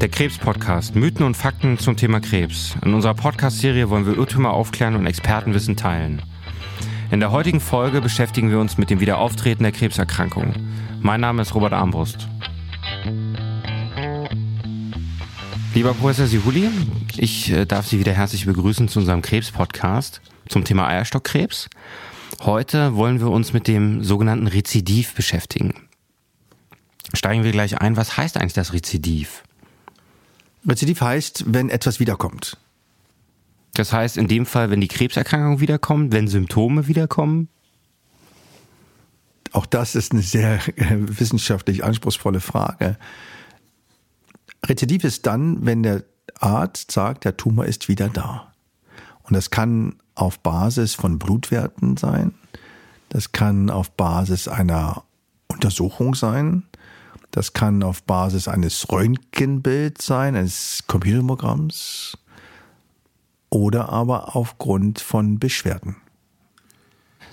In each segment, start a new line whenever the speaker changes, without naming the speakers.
Der Krebs-Podcast. Mythen und Fakten zum Thema Krebs. In unserer Podcast-Serie wollen wir Irrtümer aufklären und Expertenwissen teilen. In der heutigen Folge beschäftigen wir uns mit dem Wiederauftreten der Krebserkrankung. Mein Name ist Robert Armbrust. Lieber Professor Sihuli, ich äh, darf Sie wieder herzlich begrüßen zu unserem Krebs-Podcast zum Thema Eierstockkrebs. Heute wollen wir uns mit dem sogenannten Rezidiv beschäftigen. Steigen wir gleich ein. Was heißt eigentlich das Rezidiv?
Rezidiv heißt, wenn etwas wiederkommt.
Das heißt, in dem Fall, wenn die Krebserkrankung wiederkommt, wenn Symptome wiederkommen?
Auch das ist eine sehr äh, wissenschaftlich anspruchsvolle Frage. Rezidiv ist dann, wenn der Arzt sagt, der Tumor ist wieder da. Und das kann auf Basis von Blutwerten sein. Das kann auf Basis einer Untersuchung sein. Das kann auf Basis eines Röntgenbilds sein, eines Computermogramms oder aber aufgrund von Beschwerden.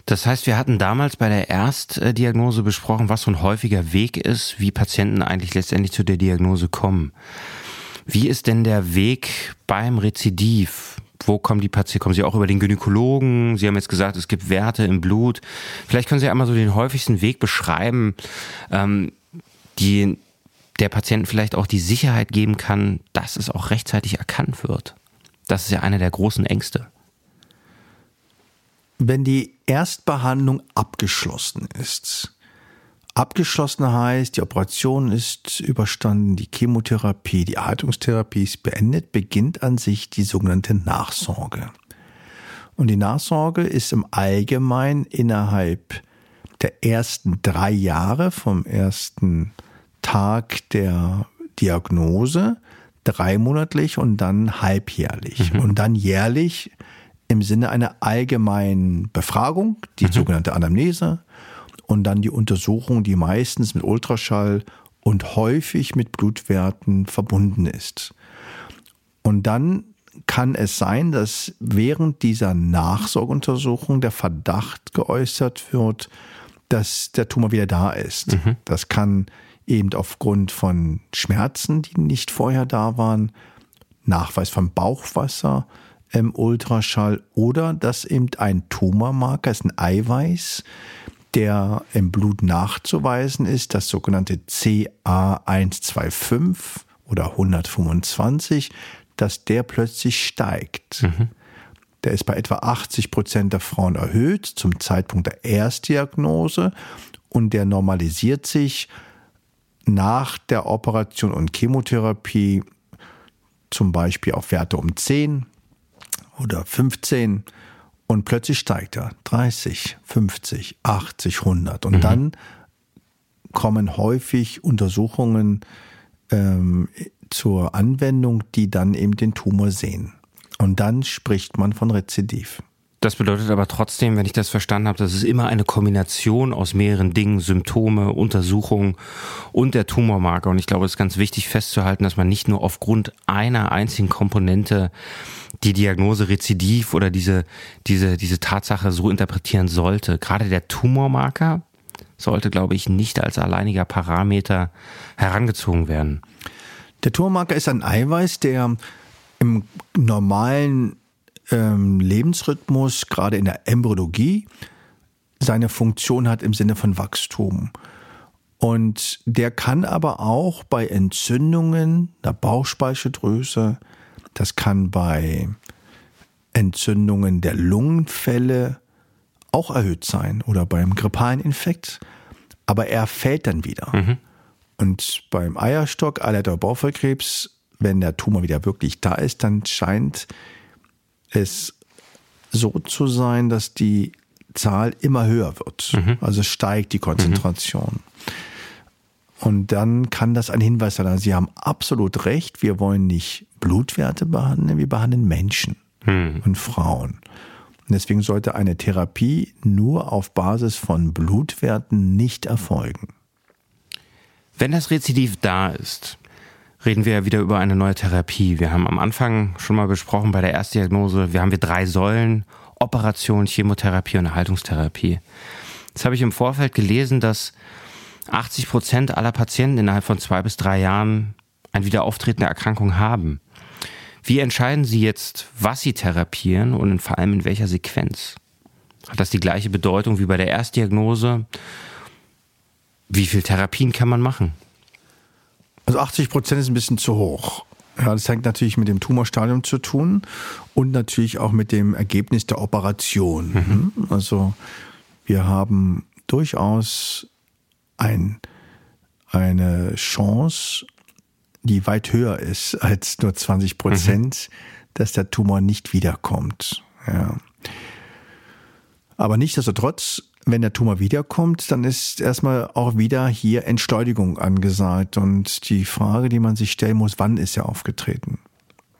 Das heißt, wir hatten damals bei der Erstdiagnose besprochen, was so ein häufiger Weg ist, wie Patienten eigentlich letztendlich zu der Diagnose kommen. Wie ist denn der Weg beim Rezidiv? Wo kommen die Patienten? Kommen Sie auch über den Gynäkologen? Sie haben jetzt gesagt, es gibt Werte im Blut. Vielleicht können Sie einmal so den häufigsten Weg beschreiben, ähm, die der Patient vielleicht auch die Sicherheit geben kann, dass es auch rechtzeitig erkannt wird. Das ist ja eine der großen Ängste.
Wenn die Erstbehandlung abgeschlossen ist, abgeschlossen heißt, die Operation ist überstanden, die Chemotherapie, die Erhaltungstherapie ist beendet, beginnt an sich die sogenannte Nachsorge. Und die Nachsorge ist im Allgemeinen innerhalb der ersten drei Jahre vom ersten Tag der Diagnose, dreimonatlich und dann halbjährlich mhm. und dann jährlich im Sinne einer allgemeinen Befragung, die mhm. sogenannte Anamnese und dann die Untersuchung, die meistens mit Ultraschall und häufig mit Blutwerten verbunden ist. Und dann kann es sein, dass während dieser Nachsorgeuntersuchung der Verdacht geäußert wird, dass der Tumor wieder da ist. Mhm. Das kann eben aufgrund von Schmerzen, die nicht vorher da waren, Nachweis von Bauchwasser im Ultraschall oder dass eben ein Tumormarker ist, ein Eiweiß, der im Blut nachzuweisen ist, das sogenannte CA125 oder 125, dass der plötzlich steigt. Mhm. Der ist bei etwa 80 Prozent der Frauen erhöht zum Zeitpunkt der Erstdiagnose und der normalisiert sich nach der Operation und Chemotherapie zum Beispiel auf Werte um 10 oder 15 und plötzlich steigt er 30, 50, 80, 100 und mhm. dann kommen häufig Untersuchungen ähm, zur Anwendung, die dann eben den Tumor sehen. Und dann spricht man von Rezidiv.
Das bedeutet aber trotzdem, wenn ich das verstanden habe, dass es immer eine Kombination aus mehreren Dingen, Symptome, Untersuchungen und der Tumormarker. Und ich glaube, es ist ganz wichtig festzuhalten, dass man nicht nur aufgrund einer einzigen Komponente die Diagnose Rezidiv oder diese, diese, diese Tatsache so interpretieren sollte. Gerade der Tumormarker sollte, glaube ich, nicht als alleiniger Parameter herangezogen werden.
Der Tumormarker ist ein Eiweiß, der im normalen ähm, Lebensrhythmus, gerade in der Embryologie, seine Funktion hat im Sinne von Wachstum. Und der kann aber auch bei Entzündungen der Bauchspeicheldrüse, das kann bei Entzündungen der Lungenfälle auch erhöht sein oder beim grippalen Infekt. Aber er fällt dann wieder. Mhm. Und beim Eierstock, Eileiter Bauchfellkrebs, wenn der Tumor wieder wirklich da ist, dann scheint es so zu sein, dass die Zahl immer höher wird. Mhm. Also steigt die Konzentration. Mhm. Und dann kann das ein Hinweis sein. Sie haben absolut recht. Wir wollen nicht Blutwerte behandeln, wir behandeln Menschen mhm. und Frauen. Und deswegen sollte eine Therapie nur auf Basis von Blutwerten nicht erfolgen.
Wenn das Rezidiv da ist, reden wir ja wieder über eine neue Therapie. Wir haben am Anfang schon mal besprochen bei der Erstdiagnose, wir haben wir drei Säulen, Operation, Chemotherapie und Erhaltungstherapie. Jetzt habe ich im Vorfeld gelesen, dass 80 Prozent aller Patienten innerhalb von zwei bis drei Jahren ein Wiederauftreten der Erkrankung haben. Wie entscheiden Sie jetzt, was Sie therapieren und vor allem in welcher Sequenz? Hat das die gleiche Bedeutung wie bei der Erstdiagnose? Wie viel Therapien kann man machen?
Also 80 Prozent ist ein bisschen zu hoch. Ja, das hängt natürlich mit dem Tumorstadium zu tun und natürlich auch mit dem Ergebnis der Operation. Mhm. Also wir haben durchaus ein, eine Chance, die weit höher ist als nur 20 Prozent, mhm. dass der Tumor nicht wiederkommt. Ja. Aber nichtsdestotrotz, wenn der Tumor wiederkommt, dann ist erstmal auch wieder hier Entschleunigung angesagt. Und die Frage, die man sich stellen muss, wann ist er aufgetreten?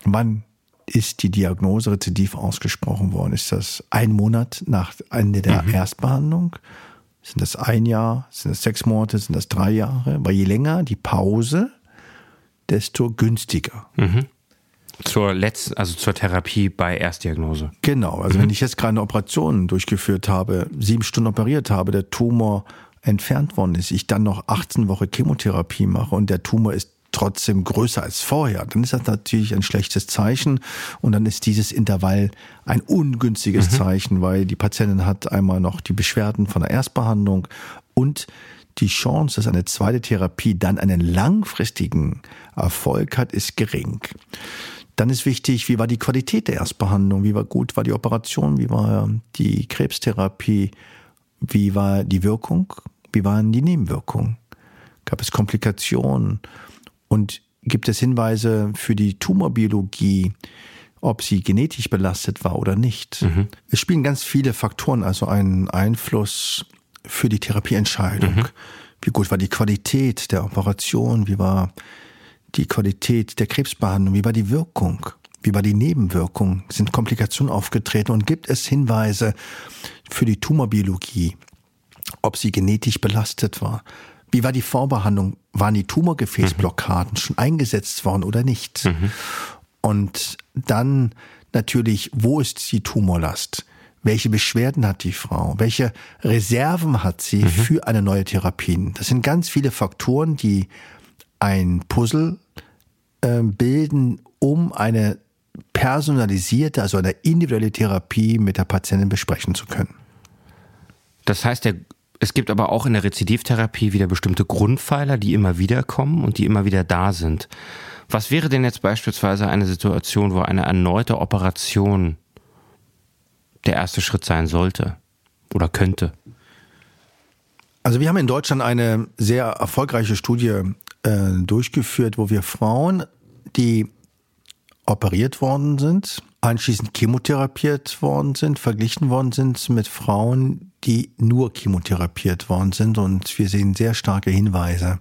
Wann ist die Diagnose rezidiv ausgesprochen worden? Ist das ein Monat nach Ende der mhm. Erstbehandlung? Sind das ein Jahr? Sind das sechs Monate? Sind das drei Jahre? Weil je länger die Pause, desto günstiger.
Mhm. Zur letzten, also zur Therapie bei Erstdiagnose.
Genau, also mhm. wenn ich jetzt gerade eine Operation durchgeführt habe, sieben Stunden operiert habe, der Tumor entfernt worden ist, ich dann noch 18 Wochen Chemotherapie mache und der Tumor ist trotzdem größer als vorher, dann ist das natürlich ein schlechtes Zeichen und dann ist dieses Intervall ein ungünstiges mhm. Zeichen, weil die Patientin hat einmal noch die Beschwerden von der Erstbehandlung und die Chance, dass eine zweite Therapie dann einen langfristigen Erfolg hat, ist gering. Dann ist wichtig, wie war die Qualität der Erstbehandlung, wie war gut war die Operation, wie war die Krebstherapie, wie war die Wirkung, wie waren die Nebenwirkungen, gab es Komplikationen und gibt es Hinweise für die Tumorbiologie, ob sie genetisch belastet war oder nicht. Mhm. Es spielen ganz viele Faktoren also einen Einfluss für die Therapieentscheidung. Mhm. Wie gut war die Qualität der Operation, wie war die Qualität der Krebsbehandlung? Wie war die Wirkung? Wie war die Nebenwirkung? Sind Komplikationen aufgetreten? Und gibt es Hinweise für die Tumorbiologie, ob sie genetisch belastet war? Wie war die Vorbehandlung? Waren die Tumorgefäßblockaden mhm. schon eingesetzt worden oder nicht? Mhm. Und dann natürlich, wo ist die Tumorlast? Welche Beschwerden hat die Frau? Welche Reserven hat sie mhm. für eine neue Therapie? Das sind ganz viele Faktoren, die ein Puzzle äh, bilden, um eine personalisierte, also eine individuelle Therapie mit der Patientin besprechen zu können.
Das heißt, der, es gibt aber auch in der Rezidivtherapie wieder bestimmte Grundpfeiler, die immer wieder kommen und die immer wieder da sind. Was wäre denn jetzt beispielsweise eine Situation, wo eine erneute Operation der erste Schritt sein sollte oder könnte?
Also wir haben in Deutschland eine sehr erfolgreiche Studie äh, durchgeführt, wo wir Frauen, die operiert worden sind, anschließend chemotherapiert worden sind, verglichen worden sind mit Frauen, die nur chemotherapiert worden sind. Und wir sehen sehr starke Hinweise,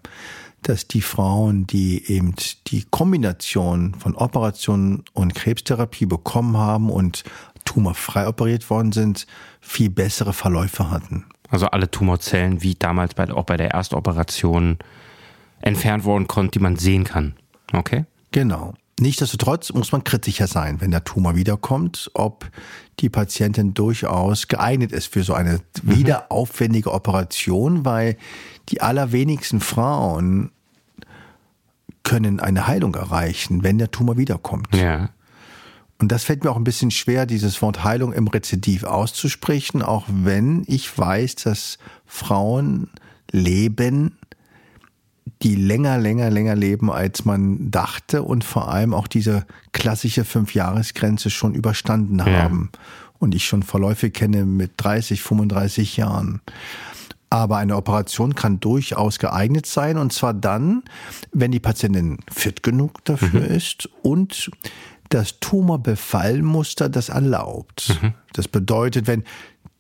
dass die Frauen, die eben die Kombination von Operation und Krebstherapie bekommen haben und tumorfrei operiert worden sind, viel bessere Verläufe hatten.
Also alle Tumorzellen, wie damals bei, auch bei der Erstoperation, entfernt worden konnte, die man sehen kann. Okay?
Genau. Nichtsdestotrotz muss man kritischer sein, wenn der Tumor wiederkommt, ob die Patientin durchaus geeignet ist für so eine mhm. wiederaufwendige Operation, weil die allerwenigsten Frauen können eine Heilung erreichen, wenn der Tumor wiederkommt.
Ja.
Und das fällt mir auch ein bisschen schwer, dieses Wort Heilung im Rezidiv auszusprechen, auch wenn ich weiß, dass Frauen leben die länger, länger, länger leben, als man dachte und vor allem auch diese klassische Fünfjahresgrenze schon überstanden haben. Ja. Und ich schon Verläufe kenne mit 30, 35 Jahren. Aber eine Operation kann durchaus geeignet sein und zwar dann, wenn die Patientin fit genug dafür mhm. ist und das Tumorbefallmuster das erlaubt. Mhm. Das bedeutet, wenn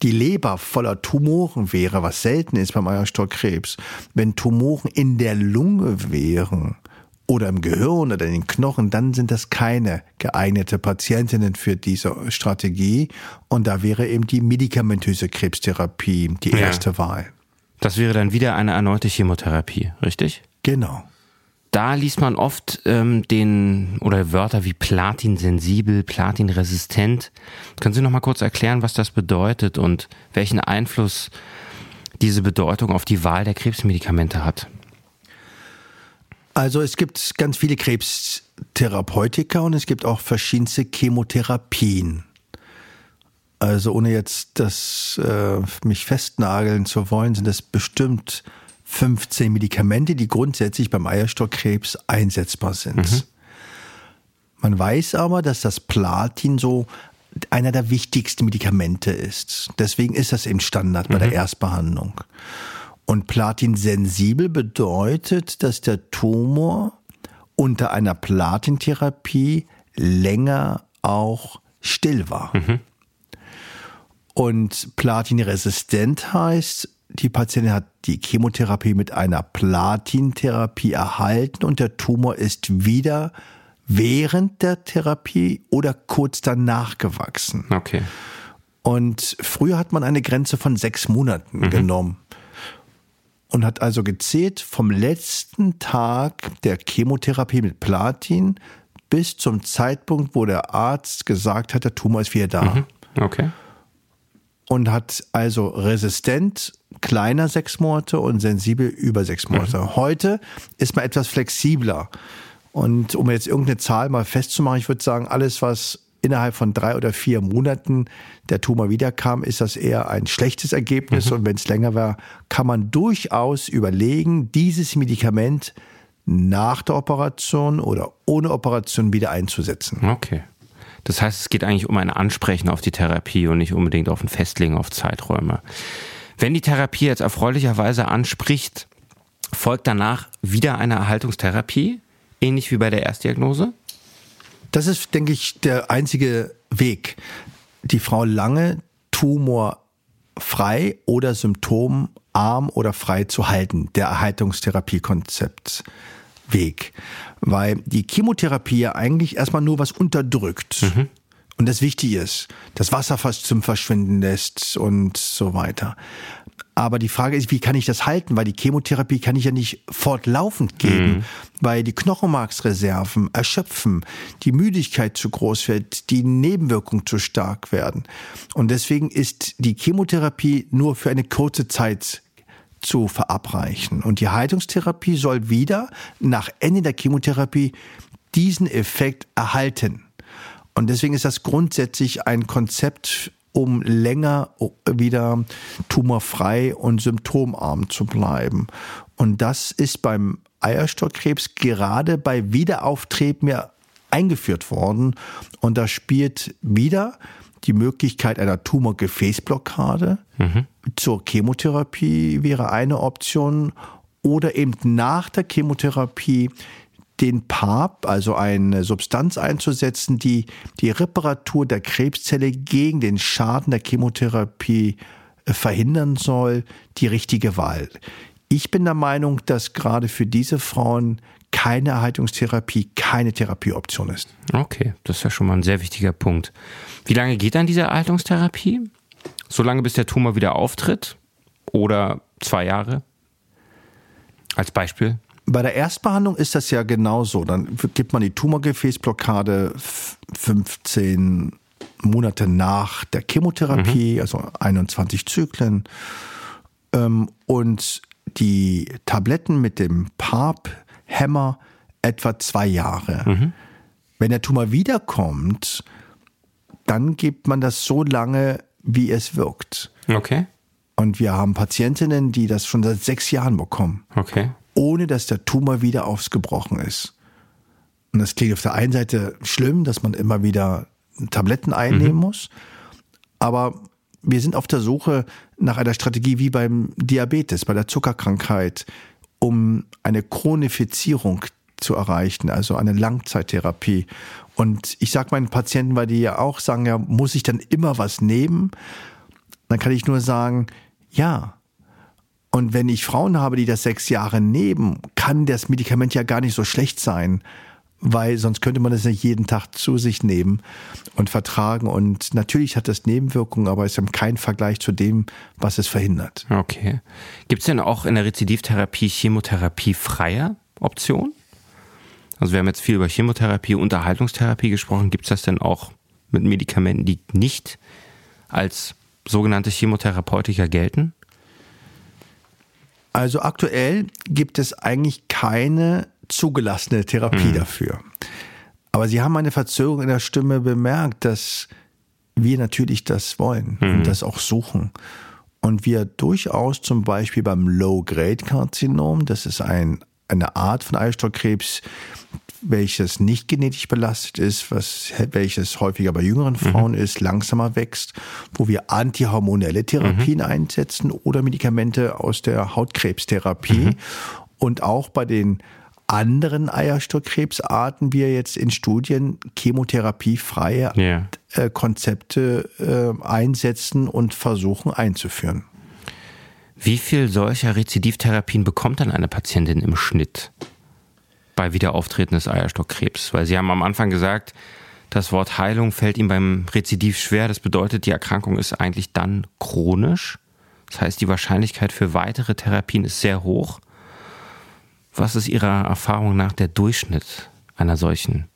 die Leber voller Tumoren wäre, was selten ist beim Eierstockkrebs, wenn Tumoren in der Lunge wären oder im Gehirn oder in den Knochen, dann sind das keine geeignete Patientinnen für diese Strategie. Und da wäre eben die medikamentöse Krebstherapie die erste ja. Wahl.
Das wäre dann wieder eine erneute Chemotherapie, richtig?
Genau
da liest man oft ähm, den oder Wörter wie platinsensibel, platinresistent. Können Sie noch mal kurz erklären, was das bedeutet und welchen Einfluss diese Bedeutung auf die Wahl der Krebsmedikamente hat?
Also es gibt ganz viele Krebstherapeutika und es gibt auch verschiedenste Chemotherapien. Also ohne jetzt das äh, mich festnageln zu wollen, sind es bestimmt 15 Medikamente, die grundsätzlich beim Eierstockkrebs einsetzbar sind. Mhm. Man weiß aber, dass das Platin so einer der wichtigsten Medikamente ist. Deswegen ist das im Standard bei mhm. der Erstbehandlung. Und platinsensibel bedeutet, dass der Tumor unter einer Platintherapie länger auch still war. Mhm. Und platinresistent heißt, die Patientin hat die Chemotherapie mit einer Platintherapie erhalten und der Tumor ist wieder während der Therapie oder kurz danach gewachsen.
Okay.
Und früher hat man eine Grenze von sechs Monaten mhm. genommen und hat also gezählt vom letzten Tag der Chemotherapie mit Platin bis zum Zeitpunkt, wo der Arzt gesagt hat, der Tumor ist wieder da. Mhm.
Okay.
Und hat also resistent kleiner sechs Monate und sensibel über sechs Monate. Mhm. Heute ist man etwas flexibler. Und um jetzt irgendeine Zahl mal festzumachen, ich würde sagen, alles, was innerhalb von drei oder vier Monaten der Tumor wiederkam, ist das eher ein schlechtes Ergebnis. Mhm. Und wenn es länger war, kann man durchaus überlegen, dieses Medikament nach der Operation oder ohne Operation wieder einzusetzen.
Okay. Das heißt, es geht eigentlich um ein Ansprechen auf die Therapie und nicht unbedingt auf ein Festlegen auf Zeiträume. Wenn die Therapie jetzt erfreulicherweise anspricht, folgt danach wieder eine Erhaltungstherapie, ähnlich wie bei der Erstdiagnose?
Das ist, denke ich, der einzige Weg, die Frau lange tumorfrei oder symptomarm oder frei zu halten, der Erhaltungstherapiekonzept. Weg, weil die Chemotherapie ja eigentlich erstmal nur was unterdrückt. Mhm. Und das wichtig ist, das Wasser fast zum Verschwinden lässt und so weiter. Aber die Frage ist, wie kann ich das halten? Weil die Chemotherapie kann ich ja nicht fortlaufend geben, mhm. weil die Knochenmarksreserven erschöpfen, die Müdigkeit zu groß wird, die Nebenwirkungen zu stark werden. Und deswegen ist die Chemotherapie nur für eine kurze Zeit zu verabreichen. Und die Heilungstherapie soll wieder nach Ende der Chemotherapie diesen Effekt erhalten. Und deswegen ist das grundsätzlich ein Konzept um länger wieder tumorfrei und symptomarm zu bleiben. Und das ist beim Eierstockkrebs gerade bei Wiederauftreten ja eingeführt worden. Und da spielt wieder die Möglichkeit einer Tumorgefäßblockade mhm. zur Chemotherapie wäre eine Option oder eben nach der Chemotherapie den PAP, also eine Substanz einzusetzen, die die Reparatur der Krebszelle gegen den Schaden der Chemotherapie äh, verhindern soll, die richtige Wahl. Ich bin der Meinung, dass gerade für diese Frauen keine Erhaltungstherapie keine Therapieoption ist.
Okay, das ist ja schon mal ein sehr wichtiger Punkt. Wie lange geht dann diese Erhaltungstherapie? So lange, bis der Tumor wieder auftritt? Oder zwei Jahre? Als Beispiel?
Bei der Erstbehandlung ist das ja genauso. Dann gibt man die Tumorgefäßblockade 15 Monate nach der Chemotherapie, mhm. also 21 Zyklen. Ähm, und die Tabletten mit dem PARP-Hämmer etwa zwei Jahre. Mhm. Wenn der Tumor wiederkommt, dann gibt man das so lange, wie es wirkt.
Okay.
Und wir haben Patientinnen, die das schon seit sechs Jahren bekommen.
Okay
ohne dass der Tumor wieder ausgebrochen ist. Und das klingt auf der einen Seite schlimm, dass man immer wieder Tabletten einnehmen mhm. muss, aber wir sind auf der Suche nach einer Strategie wie beim Diabetes, bei der Zuckerkrankheit, um eine Chronifizierung zu erreichen, also eine Langzeittherapie. Und ich sage meinen Patienten, weil die ja auch sagen, ja, muss ich dann immer was nehmen? Dann kann ich nur sagen, ja, und wenn ich Frauen habe, die das sechs Jahre nehmen, kann das Medikament ja gar nicht so schlecht sein, weil sonst könnte man es nicht jeden Tag zu sich nehmen und vertragen. Und natürlich hat das Nebenwirkungen, aber es ist kein Vergleich zu dem, was es verhindert.
Okay. Gibt es denn auch in der Rezidivtherapie Chemotherapie freie Optionen? Also wir haben jetzt viel über Chemotherapie, Unterhaltungstherapie gesprochen. Gibt es das denn auch mit Medikamenten, die nicht als sogenannte Chemotherapeutika gelten?
Also aktuell gibt es eigentlich keine zugelassene Therapie
Mhm.
dafür. Aber Sie haben eine Verzögerung in der Stimme bemerkt, dass wir natürlich das wollen
Mhm.
und das auch suchen. Und wir durchaus zum Beispiel beim Low-Grade-Karzinom, das ist ein, eine Art von Eierstockkrebs, welches nicht genetisch belastet ist, was, welches häufiger bei jüngeren Frauen ist, langsamer wächst, wo wir antihormonelle Therapien einsetzen oder Medikamente aus der Hautkrebstherapie. Und auch bei den anderen Eierstockkrebsarten wir jetzt in Studien chemotherapiefreie
Ja.
äh, Konzepte äh, einsetzen und versuchen einzuführen.
Wie viel solcher Rezidivtherapien bekommt dann eine Patientin im Schnitt bei Wiederauftreten des Eierstockkrebs? Weil Sie haben am Anfang gesagt, das Wort Heilung fällt Ihnen beim Rezidiv schwer. Das bedeutet, die Erkrankung ist eigentlich dann chronisch. Das heißt, die Wahrscheinlichkeit für weitere Therapien ist sehr hoch. Was ist Ihrer Erfahrung nach der Durchschnitt einer solchen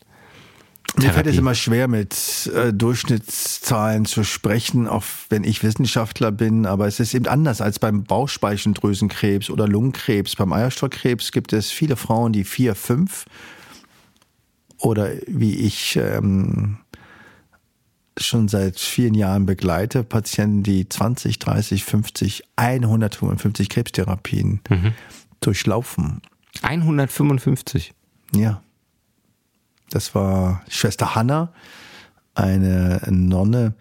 Mir fällt es immer schwer, mit äh, Durchschnittszahlen zu sprechen, auch wenn ich Wissenschaftler bin. Aber es ist eben anders als beim Bauchspeicheldrüsenkrebs oder Lungenkrebs. Beim Eierstockkrebs gibt es viele Frauen, die vier, fünf oder wie ich ähm, schon seit vielen Jahren begleite, Patienten, die 20, 30, 50, 155 Krebstherapien durchlaufen.
155.
Ja. Das war Schwester Hanna, eine Nonne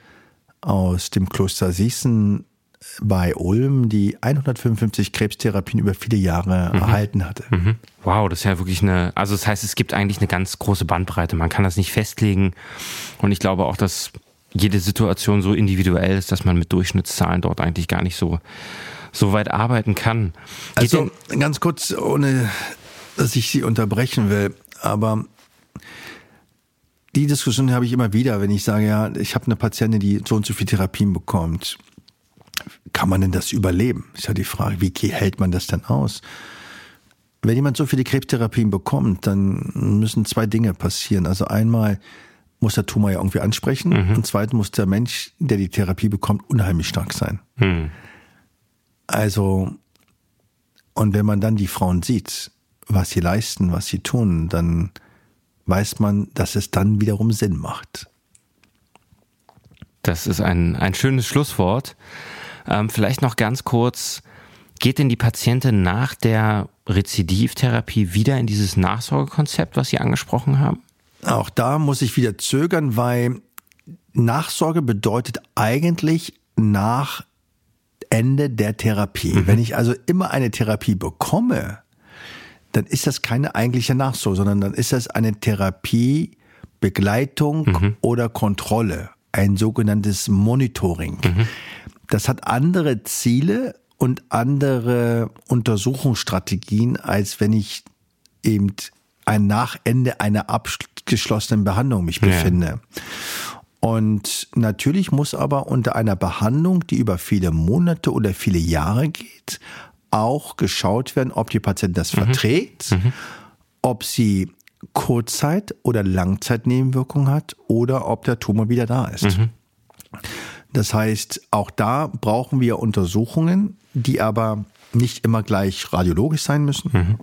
aus dem Kloster Sießen bei Ulm, die 155 Krebstherapien über viele Jahre erhalten hatte.
Wow, das ist ja wirklich eine, also das heißt, es gibt eigentlich eine ganz große Bandbreite. Man kann das nicht festlegen. Und ich glaube auch, dass jede Situation so individuell ist, dass man mit Durchschnittszahlen dort eigentlich gar nicht so, so weit arbeiten kann. Geht
Also ganz kurz, ohne dass ich Sie unterbrechen will, aber die Diskussion habe ich immer wieder, wenn ich sage, ja, ich habe eine Patientin, die so und so viele Therapien bekommt. Kann man denn das überleben? Ist ja die Frage, wie hält man das denn aus? Wenn jemand so viele Krebstherapien bekommt, dann müssen zwei Dinge passieren. Also einmal muss der Tumor ja irgendwie ansprechen und zweitens muss der Mensch, der die Therapie bekommt, unheimlich stark sein.
Hm.
Also, und wenn man dann die Frauen sieht, was sie leisten, was sie tun, dann weiß man, dass es dann wiederum Sinn macht.
Das ist ein, ein schönes Schlusswort. Ähm, vielleicht noch ganz kurz, geht denn die Patientin nach der Rezidivtherapie wieder in dieses Nachsorgekonzept, was Sie angesprochen haben?
Auch da muss ich wieder zögern, weil Nachsorge bedeutet eigentlich nach Ende der Therapie. Wenn ich also immer eine Therapie bekomme, dann ist das keine eigentliche Nachsorge, sondern dann ist das eine Therapie, Begleitung oder Kontrolle, ein sogenanntes Monitoring. Das hat andere Ziele und andere Untersuchungsstrategien, als wenn ich eben ein Nachende einer abgeschlossenen Behandlung mich
Ja.
befinde. Und natürlich muss aber unter einer Behandlung, die über viele Monate oder viele Jahre geht, auch geschaut werden, ob die Patientin das verträgt, ob sie Kurzzeit- oder Langzeitnebenwirkungen hat oder ob der Tumor wieder da ist. Das heißt, auch da brauchen wir Untersuchungen, die aber nicht immer gleich radiologisch sein müssen.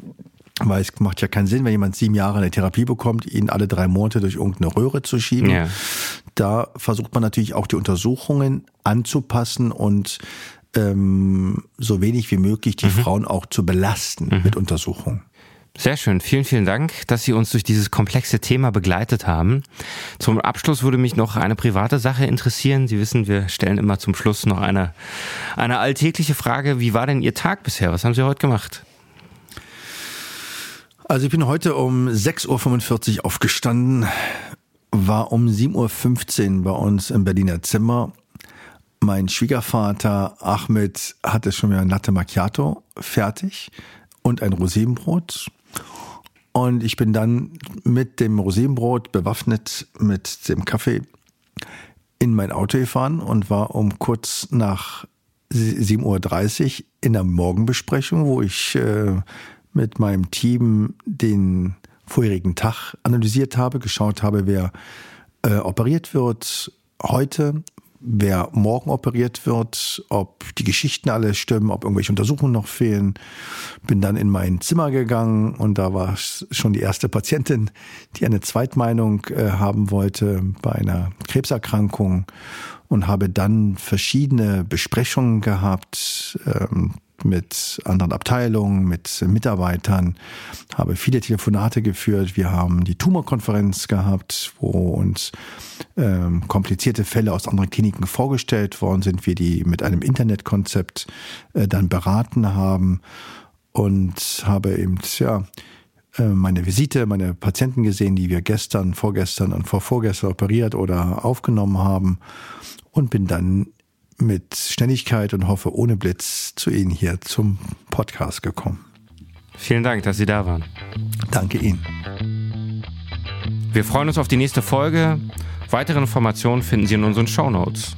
Weil es macht ja keinen Sinn, wenn jemand sieben Jahre eine Therapie bekommt, ihn alle drei Monate durch irgendeine Röhre zu schieben.
Ja.
Da versucht man natürlich auch die Untersuchungen anzupassen und ähm, so wenig wie möglich die Frauen auch zu belasten mit Untersuchungen.
Sehr schön. Vielen, vielen Dank, dass Sie uns durch dieses komplexe Thema begleitet haben. Zum Abschluss würde mich noch eine private Sache interessieren. Sie wissen, wir stellen immer zum Schluss noch eine, eine alltägliche Frage. Wie war denn Ihr Tag bisher? Was haben Sie heute gemacht?
Also ich bin heute um 6.45 Uhr aufgestanden, war um 7.15 Uhr bei uns im Berliner Zimmer. Mein Schwiegervater Ahmed hatte schon wieder ein Latte Macchiato fertig und ein Rosinenbrot. Und ich bin dann mit dem Rosinenbrot bewaffnet mit dem Kaffee in mein Auto gefahren und war um kurz nach 7.30 Uhr in der Morgenbesprechung, wo ich äh, mit meinem Team den vorherigen Tag analysiert habe, geschaut habe, wer äh, operiert wird heute, wer morgen operiert wird, ob die Geschichten alle stimmen, ob irgendwelche Untersuchungen noch fehlen. Bin dann in mein Zimmer gegangen und da war schon die erste Patientin, die eine Zweitmeinung äh, haben wollte bei einer Krebserkrankung und habe dann verschiedene Besprechungen gehabt. Ähm, mit anderen Abteilungen, mit Mitarbeitern, habe viele Telefonate geführt. Wir haben die Tumorkonferenz gehabt, wo uns ähm, komplizierte Fälle aus anderen Kliniken vorgestellt worden sind, wir die mit einem Internetkonzept äh, dann beraten haben und habe eben ja äh, meine Visite, meine Patienten gesehen, die wir gestern, vorgestern und vorvorgestern operiert oder aufgenommen haben und bin dann mit Schnelligkeit und hoffe ohne Blitz zu Ihnen hier zum Podcast gekommen.
Vielen Dank, dass Sie da waren.
Danke Ihnen.
Wir freuen uns auf die nächste Folge. Weitere Informationen finden Sie in unseren Show Notes.